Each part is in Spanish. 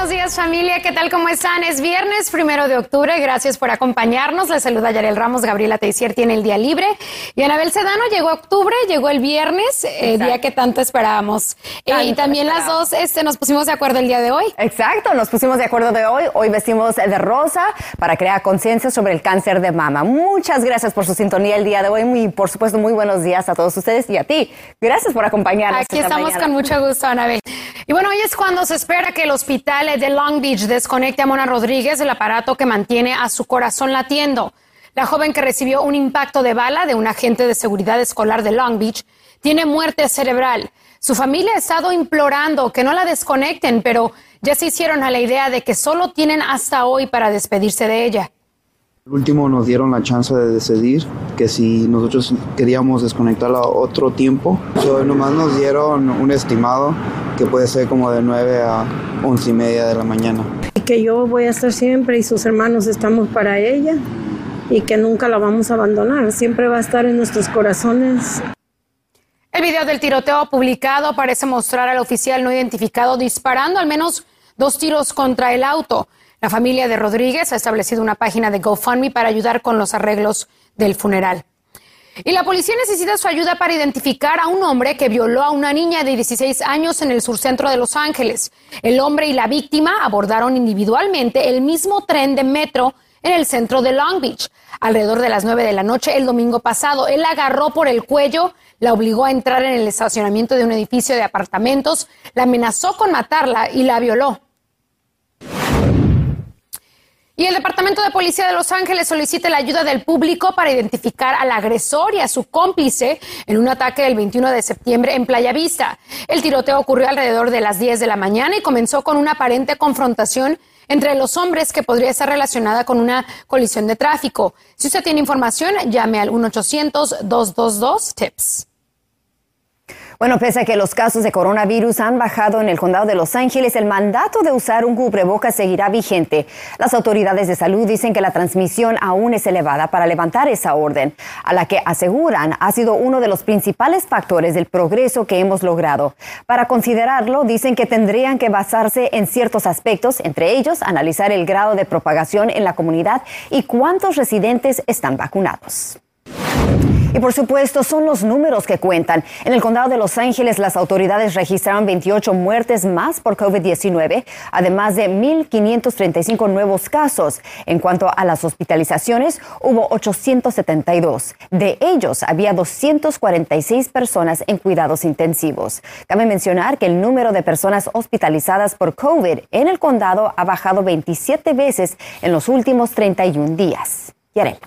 Buenos días familia, ¿qué tal? ¿Cómo están? Es viernes primero de octubre, gracias por acompañarnos. Les saluda Yarel Ramos, Gabriela Teisier tiene el día libre y Anabel Sedano llegó octubre, llegó el viernes, el eh, día que tanto esperábamos. Eh, y también las dos este, nos pusimos de acuerdo el día de hoy. Exacto, nos pusimos de acuerdo de hoy. Hoy vestimos de rosa para crear conciencia sobre el cáncer de mama. Muchas gracias por su sintonía el día de hoy y por supuesto muy buenos días a todos ustedes y a ti. Gracias por acompañarnos. Aquí estamos con mucho gusto, Anabel. Y bueno, hoy es cuando se espera que el hospital de Long Beach desconecte a Mona Rodríguez del aparato que mantiene a su corazón latiendo. La joven que recibió un impacto de bala de un agente de seguridad escolar de Long Beach tiene muerte cerebral. Su familia ha estado implorando que no la desconecten, pero ya se hicieron a la idea de que solo tienen hasta hoy para despedirse de ella. El último nos dieron la chance de decidir que si nosotros queríamos desconectarla a otro tiempo. Hoy nomás nos dieron un estimado que puede ser como de 9 a 11 y media de la mañana. Y que yo voy a estar siempre y sus hermanos estamos para ella y que nunca la vamos a abandonar. Siempre va a estar en nuestros corazones. El video del tiroteo publicado parece mostrar al oficial no identificado disparando al menos dos tiros contra el auto. La familia de Rodríguez ha establecido una página de GoFundMe para ayudar con los arreglos del funeral. Y la policía necesita su ayuda para identificar a un hombre que violó a una niña de 16 años en el surcentro de Los Ángeles. El hombre y la víctima abordaron individualmente el mismo tren de metro en el centro de Long Beach. Alrededor de las 9 de la noche el domingo pasado, él la agarró por el cuello, la obligó a entrar en el estacionamiento de un edificio de apartamentos, la amenazó con matarla y la violó. Y el Departamento de Policía de Los Ángeles solicita la ayuda del público para identificar al agresor y a su cómplice en un ataque del 21 de septiembre en Playa Vista. El tiroteo ocurrió alrededor de las 10 de la mañana y comenzó con una aparente confrontación entre los hombres que podría estar relacionada con una colisión de tráfico. Si usted tiene información, llame al 1-800-222-TIPS. Bueno, pese a que los casos de coronavirus han bajado en el condado de Los Ángeles, el mandato de usar un cubrebocas seguirá vigente. Las autoridades de salud dicen que la transmisión aún es elevada para levantar esa orden, a la que aseguran ha sido uno de los principales factores del progreso que hemos logrado. Para considerarlo, dicen que tendrían que basarse en ciertos aspectos, entre ellos analizar el grado de propagación en la comunidad y cuántos residentes están vacunados. Y por supuesto, son los números que cuentan. En el condado de Los Ángeles, las autoridades registraron 28 muertes más por COVID-19, además de 1.535 nuevos casos. En cuanto a las hospitalizaciones, hubo 872. De ellos, había 246 personas en cuidados intensivos. Cabe mencionar que el número de personas hospitalizadas por COVID en el condado ha bajado 27 veces en los últimos 31 días. Yarel.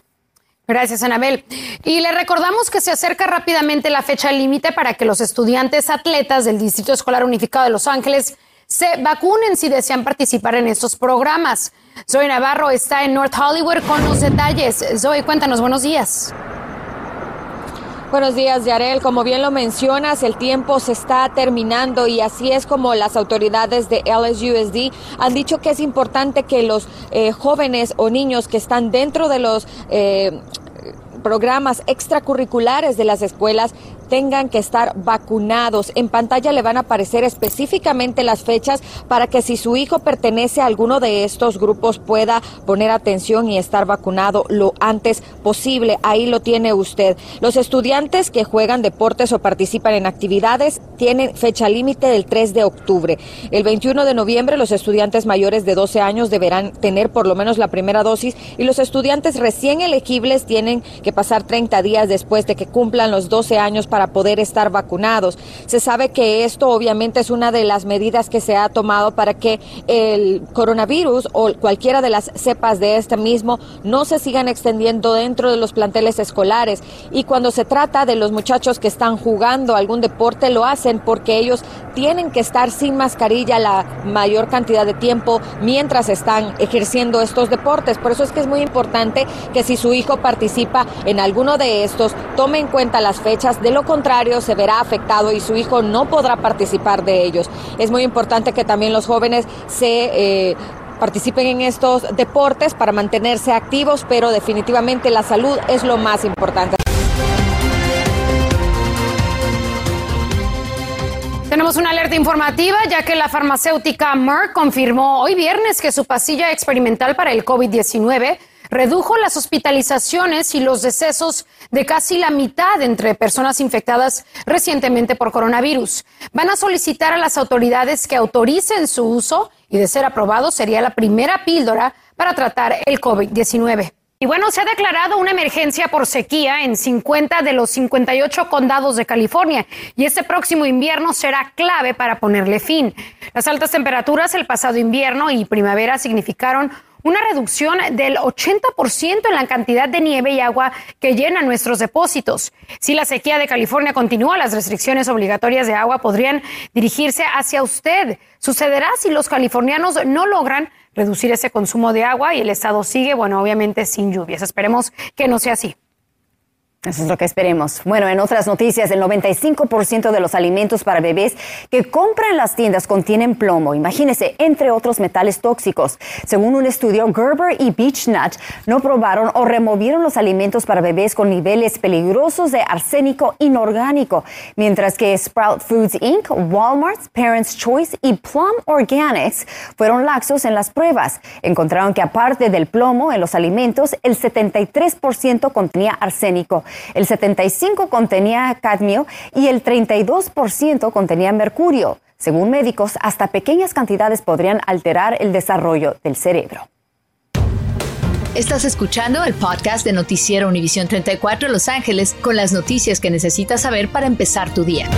Gracias, Anabel. Y le recordamos que se acerca rápidamente la fecha límite para que los estudiantes atletas del Distrito Escolar Unificado de Los Ángeles se vacunen si desean participar en estos programas. Zoe Navarro está en North Hollywood con los detalles. Zoe, cuéntanos, buenos días. Buenos días, Yarel. Como bien lo mencionas, el tiempo se está terminando y así es como las autoridades de LSUSD han dicho que es importante que los eh, jóvenes o niños que están dentro de los eh, programas extracurriculares de las escuelas tengan que estar vacunados. En pantalla le van a aparecer específicamente las fechas para que si su hijo pertenece a alguno de estos grupos pueda poner atención y estar vacunado lo antes posible. Ahí lo tiene usted. Los estudiantes que juegan deportes o participan en actividades tienen fecha límite del 3 de octubre. El 21 de noviembre los estudiantes mayores de 12 años deberán tener por lo menos la primera dosis y los estudiantes recién elegibles tienen que pasar 30 días después de que cumplan los 12 años para poder estar vacunados. Se sabe que esto obviamente es una de las medidas que se ha tomado para que el coronavirus o cualquiera de las cepas de este mismo no se sigan extendiendo dentro de los planteles escolares. Y cuando se trata de los muchachos que están jugando algún deporte, lo hacen porque ellos tienen que estar sin mascarilla la mayor cantidad de tiempo mientras están ejerciendo estos deportes. Por eso es que es muy importante que si su hijo participa en alguno de estos, tome en cuenta las fechas. De lo contrario, se verá afectado y su hijo no podrá participar de ellos. Es muy importante que también los jóvenes se... Eh, participen en estos deportes para mantenerse activos, pero definitivamente la salud es lo más importante. Tenemos una alerta informativa ya que la farmacéutica Merck confirmó hoy viernes que su pastilla experimental para el COVID-19 redujo las hospitalizaciones y los decesos de casi la mitad entre personas infectadas recientemente por coronavirus. Van a solicitar a las autoridades que autoricen su uso y de ser aprobado sería la primera píldora para tratar el COVID-19. Y bueno, se ha declarado una emergencia por sequía en 50 de los 58 condados de California y este próximo invierno será clave para ponerle fin. Las altas temperaturas el pasado invierno y primavera significaron una reducción del 80% en la cantidad de nieve y agua que llenan nuestros depósitos. Si la sequía de California continúa, las restricciones obligatorias de agua podrían dirigirse hacia usted. Sucederá si los californianos no logran reducir ese consumo de agua y el estado sigue, bueno, obviamente sin lluvias. Esperemos que no sea así. Eso es lo que esperemos. Bueno, en otras noticias, el 95% de los alimentos para bebés que compran las tiendas contienen plomo. Imagínese, entre otros metales tóxicos. Según un estudio, Gerber y Beechnut no probaron o removieron los alimentos para bebés con niveles peligrosos de arsénico inorgánico, mientras que Sprout Foods Inc., Walmart, Parents Choice y Plum Organics fueron laxos en las pruebas. Encontraron que aparte del plomo en los alimentos, el 73% contenía arsénico el 75% contenía cadmio y el 32% contenía mercurio. Según médicos, hasta pequeñas cantidades podrían alterar el desarrollo del cerebro. Estás escuchando el podcast de Noticiero Univisión 34 Los Ángeles con las noticias que necesitas saber para empezar tu día.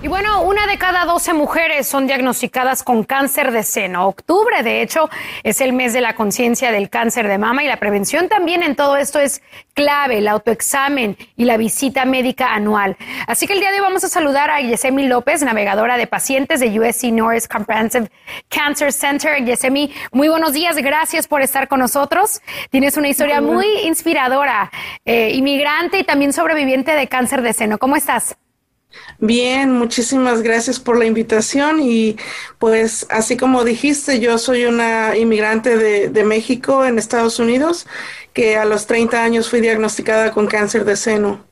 Y bueno, una de cada 12 mujeres son diagnosticadas con cáncer de seno. Octubre, de hecho, es el mes de la conciencia del cáncer de mama y la prevención también en todo esto es clave, el autoexamen y la visita médica anual. Así que el día de hoy vamos a saludar a Yesemi López, navegadora de pacientes de USC Norris Comprehensive Cancer Center. Yesemi, muy buenos días, gracias por estar con nosotros. Tienes una historia muy inspiradora, eh, inmigrante y también sobreviviente de cáncer de seno. ¿Cómo estás? Bien, muchísimas gracias por la invitación y pues así como dijiste, yo soy una inmigrante de, de, México en Estados Unidos que a los 30 años fui diagnosticada con cáncer de seno.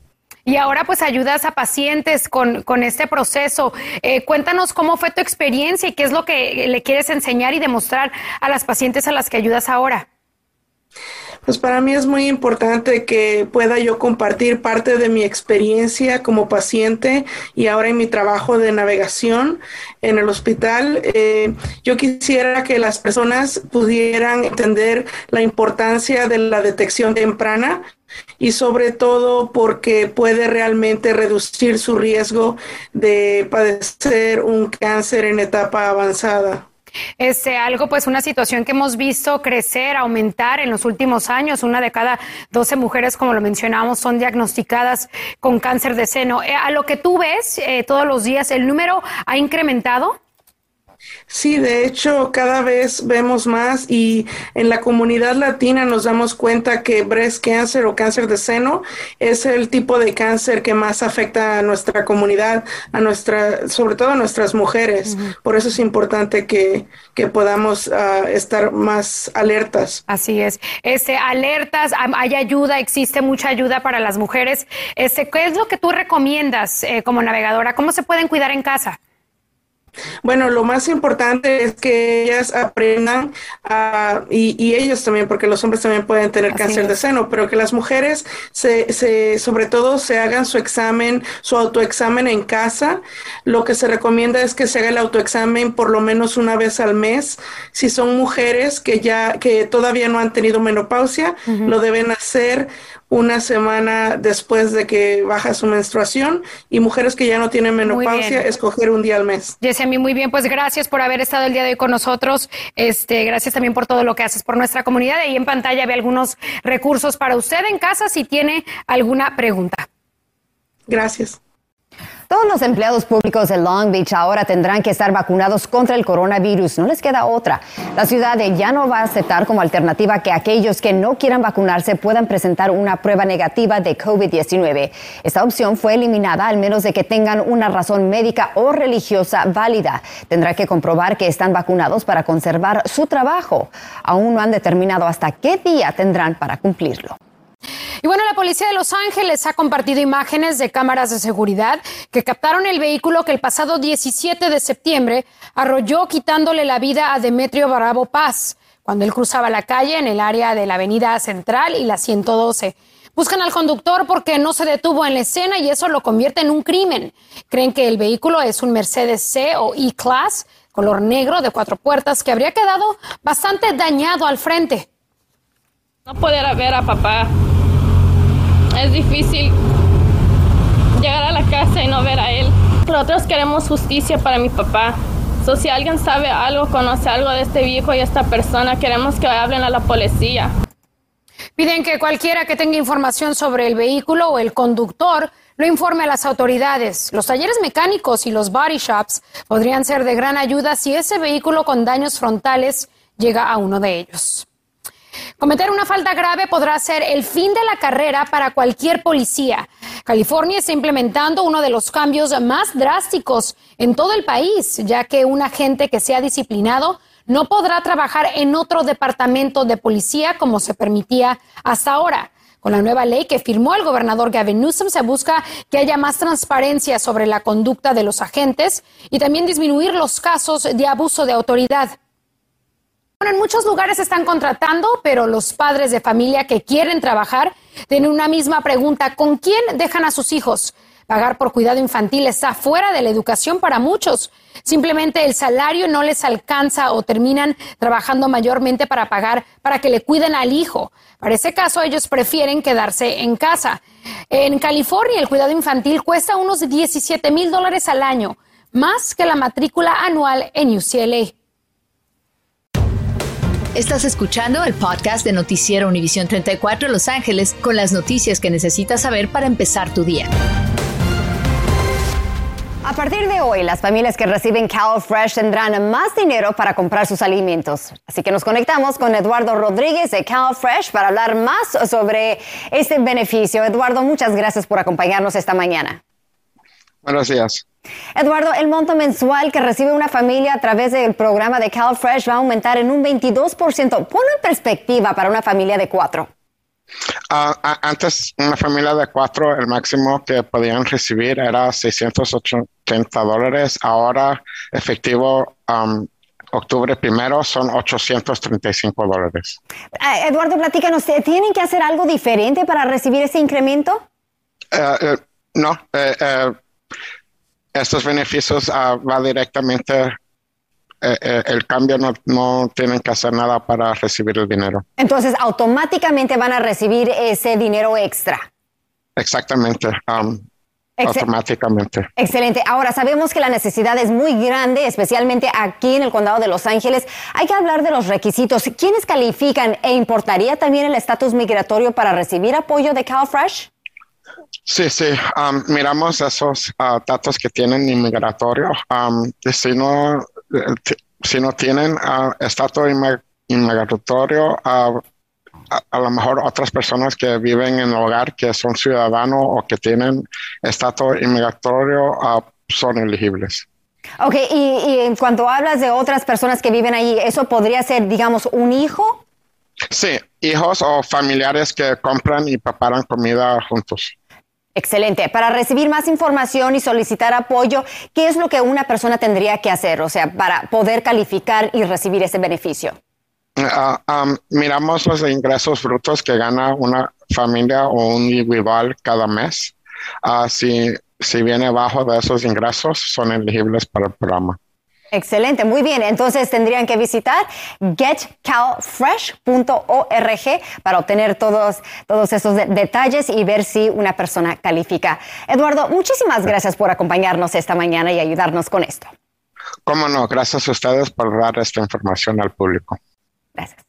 Y ahora pues ayudas a pacientes con, con este proceso. Eh, cuéntanos cómo fue tu experiencia y qué es lo que le quieres enseñar y demostrar a las pacientes a las que ayudas ahora. Pues para mí es muy importante que pueda yo compartir parte de mi experiencia como paciente y ahora en mi trabajo de navegación en el hospital. Eh, yo quisiera que las personas pudieran entender la importancia de la detección temprana y sobre todo porque puede realmente reducir su riesgo de padecer un cáncer en etapa avanzada. Este, algo, pues una situación que hemos visto crecer, aumentar en los últimos años. Una de cada 12 mujeres, como lo mencionamos, son diagnosticadas con cáncer de seno. Eh, a lo que tú ves eh, todos los días, ¿el número ha incrementado? Sí, de hecho, cada vez vemos más y en la comunidad latina nos damos cuenta que breast cancer o cáncer de seno es el tipo de cáncer que más afecta a nuestra comunidad, a nuestra, sobre todo a nuestras mujeres. Por eso es importante que, que podamos uh, estar más alertas. Así es. Este, alertas, hay ayuda, existe mucha ayuda para las mujeres. Este, ¿Qué es lo que tú recomiendas eh, como navegadora? ¿Cómo se pueden cuidar en casa? Bueno, lo más importante es que ellas aprendan y, ellos también, porque los hombres también pueden tener cáncer de seno, pero que las mujeres se, se, sobre todo se hagan su examen, su autoexamen en casa. Lo que se recomienda es que se haga el autoexamen por lo menos una vez al mes. Si son mujeres que ya, que todavía no han tenido menopausia, lo deben hacer una semana después de que baja su menstruación y mujeres que ya no tienen menopausia, escoger un día al mes. Yesemi, muy bien, pues gracias por haber estado el día de hoy con nosotros. Este, gracias también por todo lo que haces por nuestra comunidad. Ahí en pantalla ve algunos recursos para usted en casa si tiene alguna pregunta. Gracias. Todos los empleados públicos de Long Beach ahora tendrán que estar vacunados contra el coronavirus. No les queda otra. La ciudad ya no va a aceptar como alternativa que aquellos que no quieran vacunarse puedan presentar una prueba negativa de COVID-19. Esta opción fue eliminada al menos de que tengan una razón médica o religiosa válida. Tendrá que comprobar que están vacunados para conservar su trabajo. Aún no han determinado hasta qué día tendrán para cumplirlo. Y bueno, la policía de Los Ángeles ha compartido imágenes de cámaras de seguridad que captaron el vehículo que el pasado 17 de septiembre arrolló quitándole la vida a Demetrio Bravo Paz cuando él cruzaba la calle en el área de la Avenida Central y la 112. Buscan al conductor porque no se detuvo en la escena y eso lo convierte en un crimen. Creen que el vehículo es un Mercedes C o E-Class, color negro de cuatro puertas, que habría quedado bastante dañado al frente. No poder ver a papá es difícil llegar a la casa y no ver a él. Nosotros queremos justicia para mi papá. So, si alguien sabe algo, conoce algo de este viejo y esta persona, queremos que hablen a la policía. Piden que cualquiera que tenga información sobre el vehículo o el conductor lo informe a las autoridades. Los talleres mecánicos y los body shops podrían ser de gran ayuda si ese vehículo con daños frontales llega a uno de ellos. Cometer una falta grave podrá ser el fin de la carrera para cualquier policía. California está implementando uno de los cambios más drásticos en todo el país, ya que un agente que sea disciplinado no podrá trabajar en otro departamento de policía como se permitía hasta ahora. Con la nueva ley que firmó el gobernador Gavin Newsom se busca que haya más transparencia sobre la conducta de los agentes y también disminuir los casos de abuso de autoridad. Bueno, en muchos lugares están contratando, pero los padres de familia que quieren trabajar tienen una misma pregunta. ¿Con quién dejan a sus hijos? Pagar por cuidado infantil está fuera de la educación para muchos. Simplemente el salario no les alcanza o terminan trabajando mayormente para pagar para que le cuiden al hijo. Para ese caso, ellos prefieren quedarse en casa. En California, el cuidado infantil cuesta unos 17 mil dólares al año, más que la matrícula anual en UCLA. Estás escuchando el podcast de Noticiero Univisión 34 Los Ángeles con las noticias que necesitas saber para empezar tu día. A partir de hoy, las familias que reciben CalFresh tendrán más dinero para comprar sus alimentos. Así que nos conectamos con Eduardo Rodríguez de CalFresh para hablar más sobre este beneficio. Eduardo, muchas gracias por acompañarnos esta mañana. Buenos días. Eduardo, el monto mensual que recibe una familia a través del programa de CalFresh va a aumentar en un 22%. Ponlo en perspectiva para una familia de cuatro. Ah, antes, una familia de cuatro, el máximo que podían recibir era 680 dólares. Ahora, efectivo, octubre primero, son 835 dólares. Ah, Eduardo, platícanos, ¿tienen que hacer algo diferente para recibir ese incremento? Eh, eh, no, eh, estos beneficios uh, va directamente, eh, eh, el cambio no, no, tienen que hacer nada para recibir el dinero. Entonces, automáticamente van a recibir ese dinero extra. Exactamente. Um, automáticamente. Excelente. Ahora sabemos que la necesidad es muy grande, especialmente aquí en el condado de Los Ángeles. Hay que hablar de los requisitos. ¿Quiénes califican e importaría también el estatus migratorio para recibir apoyo de CalFresh? Sí, sí, um, miramos esos uh, datos que tienen inmigratorio. Um, si, no, si no tienen uh, estatus inmigratorio, uh, a, lo mejor otras personas que viven en el hogar que son ciudadanos o que tienen estatus inmigratorio son elegibles. Ok, y, y en cuanto hablas de otras personas que viven ahí, ¿eso podría ser, digamos, un hijo? Sí, hijos o familiares que compran y preparan comida juntos. Excelente. Para recibir más información y solicitar apoyo, ¿qué es lo que una persona tendría que hacer, o sea, para poder calificar y recibir ese beneficio? Ah, miramos los ingresos brutos que gana una familia o un individual cada mes. Uh, si, si viene bajo de esos ingresos, son elegibles para el programa. Excelente, muy bien. Entonces tendrían que visitar getcalfresh.org para obtener todos, todos esos detalles y ver si una persona califica. Eduardo, muchísimas gracias por acompañarnos esta mañana y ayudarnos con esto. Cómo no, gracias a ustedes por dar esta información al público. Gracias.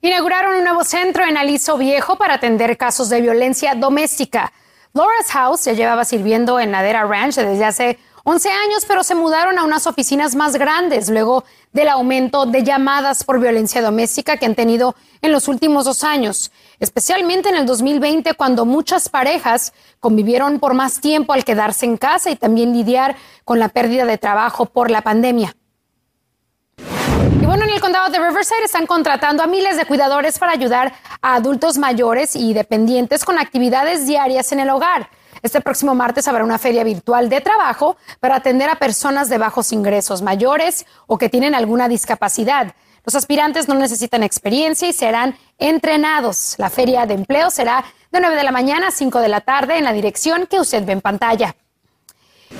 Inauguraron un nuevo centro en Aliso Viejo para atender casos de violencia doméstica. Laura's House ya llevaba sirviendo en Ladera Ranch desde hace 11 años, pero se mudaron a unas oficinas más grandes luego del aumento de llamadas por violencia doméstica que han tenido en los últimos dos años, especialmente en el 2020 cuando muchas parejas convivieron por más tiempo al quedarse en casa y también lidiar con la pérdida de trabajo por la pandemia. Y bueno, en el condado de Riverside están contratando a miles de cuidadores para ayudar a adultos mayores y dependientes con actividades diarias en el hogar. Este próximo martes habrá una feria virtual de trabajo para atender a personas de bajos ingresos mayores o que tienen alguna discapacidad. Los aspirantes no necesitan experiencia y serán entrenados. La feria de empleo será de 9 de la mañana a 5 de la tarde en la dirección que usted ve en pantalla.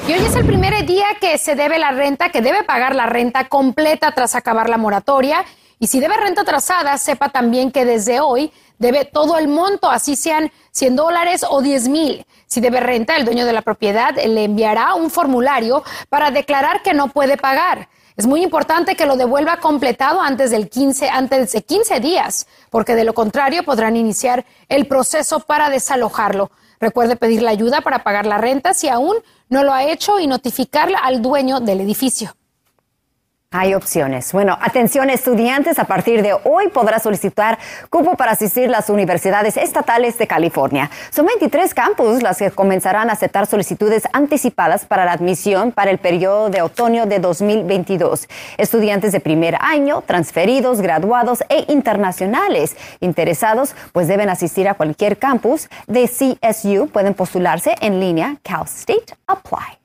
Y hoy es el primer día que se debe la renta, que debe pagar la renta completa tras acabar la moratoria. Y si debe renta atrasada, sepa también que desde hoy debe todo el monto, así sean 100 dólares o 10 mil. Si debe renta, el dueño de la propiedad le enviará un formulario para declarar que no puede pagar. Es muy importante que lo devuelva completado antes del 15, antes de 15 días, porque de lo contrario podrán iniciar el proceso para desalojarlo. Recuerde pedir la ayuda para pagar la renta si aún no lo ha hecho y notificarla al dueño del edificio. Hay opciones. Bueno, atención estudiantes, a partir de hoy podrá solicitar cupo para asistir las universidades estatales de California. Son 23 campus las que comenzarán a aceptar solicitudes anticipadas para la admisión para el periodo de otoño de 2022. Estudiantes de primer año, transferidos, graduados e internacionales interesados pues deben asistir a cualquier campus de CSU. Pueden postularse en línea Cal State Apply.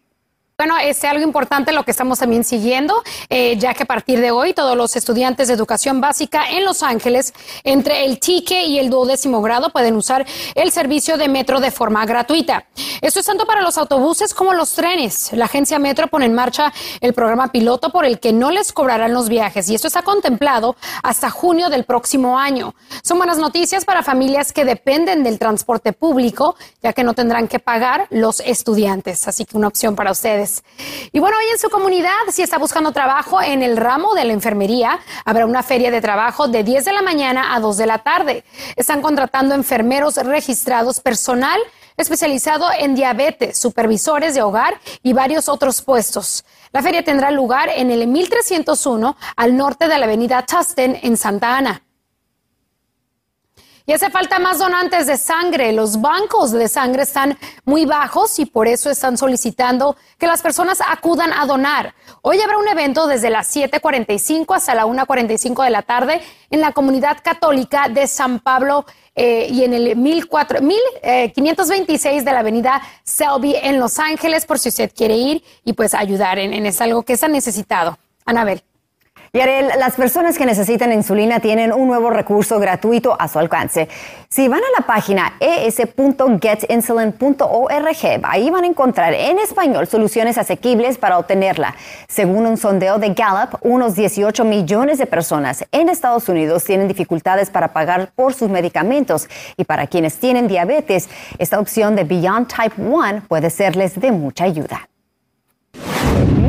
Bueno, es algo importante lo que estamos también siguiendo, eh, ya que a partir de hoy todos los estudiantes de educación básica en Los Ángeles, entre el TICE y el duodécimo grado, pueden usar el servicio de metro de forma gratuita. Esto es tanto para los autobuses como los trenes. La agencia Metro pone en marcha el programa piloto por el que no les cobrarán los viajes y esto está contemplado hasta junio del próximo año. Son buenas noticias para familias que dependen del transporte público, ya que no tendrán que pagar los estudiantes. Así que una opción para ustedes. Y bueno, hoy en su comunidad, si está buscando trabajo en el ramo de la enfermería, habrá una feria de trabajo de 10 de la mañana a 2 de la tarde. Están contratando enfermeros registrados personal especializado en diabetes, supervisores de hogar y varios otros puestos. La feria tendrá lugar en el 1301 al norte de la avenida Tustin en Santa Ana. Y hace falta más donantes de sangre. Los bancos de sangre están muy bajos y por eso están solicitando que las personas acudan a donar. Hoy habrá un evento desde las 7.45 hasta la 1.45 de la tarde en la comunidad católica de San Pablo eh, y en el 1526 eh, de la avenida Selby en Los Ángeles, por si usted quiere ir y pues ayudar en, en es algo que está necesitado. Anabel. Yarel, las personas que necesitan insulina tienen un nuevo recurso gratuito a su alcance. Si van a la página es.getinsulin.org, ahí van a encontrar en español soluciones asequibles para obtenerla. Según un sondeo de Gallup, unos 18 millones de personas en Estados Unidos tienen dificultades para pagar por sus medicamentos y para quienes tienen diabetes, esta opción de Beyond Type 1 puede serles de mucha ayuda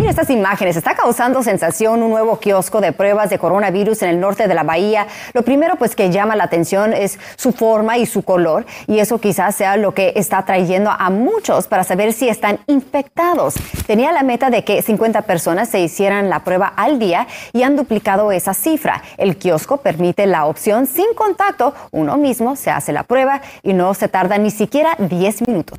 estas imágenes. Está causando sensación un nuevo kiosco de pruebas de coronavirus en el norte de la bahía. Lo primero pues que llama la atención es su forma y su color y eso quizás sea lo que está trayendo a muchos para saber si están infectados. Tenía la meta de que 50 personas se hicieran la prueba al día y han duplicado esa cifra. El kiosco permite la opción sin contacto. Uno mismo se hace la prueba y no se tarda ni siquiera 10 minutos.